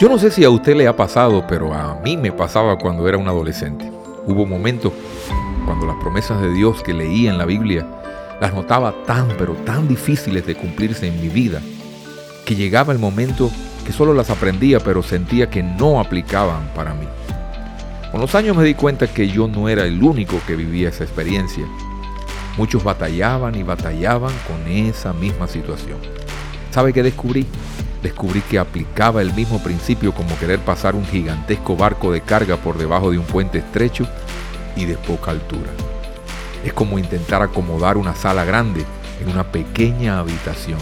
Yo no sé si a usted le ha pasado, pero a mí me pasaba cuando era un adolescente. Hubo momentos cuando las promesas de Dios que leía en la Biblia las notaba tan pero tan difíciles de cumplirse en mi vida, que llegaba el momento que solo las aprendía pero sentía que no aplicaban para mí. Con los años me di cuenta que yo no era el único que vivía esa experiencia. Muchos batallaban y batallaban con esa misma situación. ¿Sabe qué descubrí? Descubrí que aplicaba el mismo principio como querer pasar un gigantesco barco de carga por debajo de un puente estrecho y de poca altura. Es como intentar acomodar una sala grande en una pequeña habitación.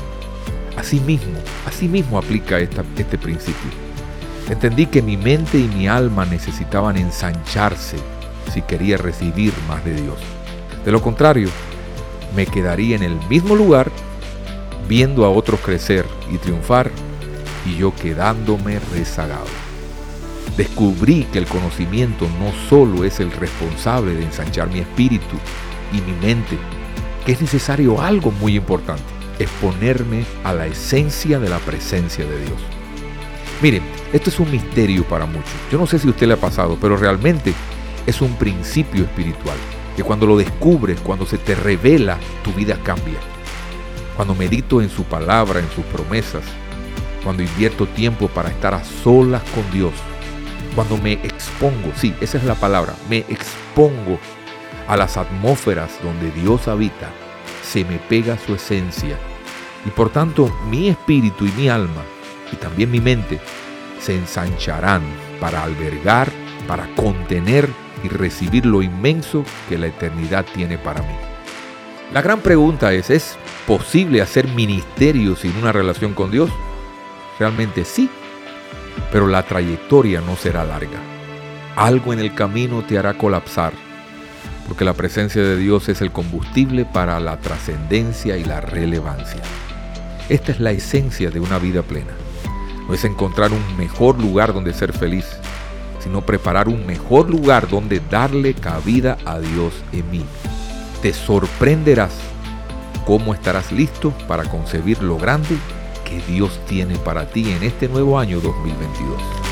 Así mismo, así mismo aplica este principio. Entendí que mi mente y mi alma necesitaban ensancharse si quería recibir más de Dios. De lo contrario, me quedaría en el mismo lugar viendo a otros crecer y triunfar y yo quedándome rezagado. Descubrí que el conocimiento no solo es el responsable de ensanchar mi espíritu y mi mente, que es necesario algo muy importante, exponerme a la esencia de la presencia de Dios. Miren, esto es un misterio para muchos. Yo no sé si a usted le ha pasado, pero realmente es un principio espiritual, que cuando lo descubres, cuando se te revela, tu vida cambia. Cuando medito en su palabra, en sus promesas, cuando invierto tiempo para estar a solas con Dios, cuando me expongo, sí, esa es la palabra, me expongo a las atmósferas donde Dios habita, se me pega su esencia. Y por tanto mi espíritu y mi alma, y también mi mente, se ensancharán para albergar, para contener y recibir lo inmenso que la eternidad tiene para mí. La gran pregunta es, ¿es posible hacer ministerio sin una relación con Dios? Realmente sí, pero la trayectoria no será larga. Algo en el camino te hará colapsar porque la presencia de Dios es el combustible para la trascendencia y la relevancia. Esta es la esencia de una vida plena. No es encontrar un mejor lugar donde ser feliz, sino preparar un mejor lugar donde darle cabida a Dios en mí. Te sorprenderás cómo estarás listo para concebir lo grande que Dios tiene para ti en este nuevo año 2022.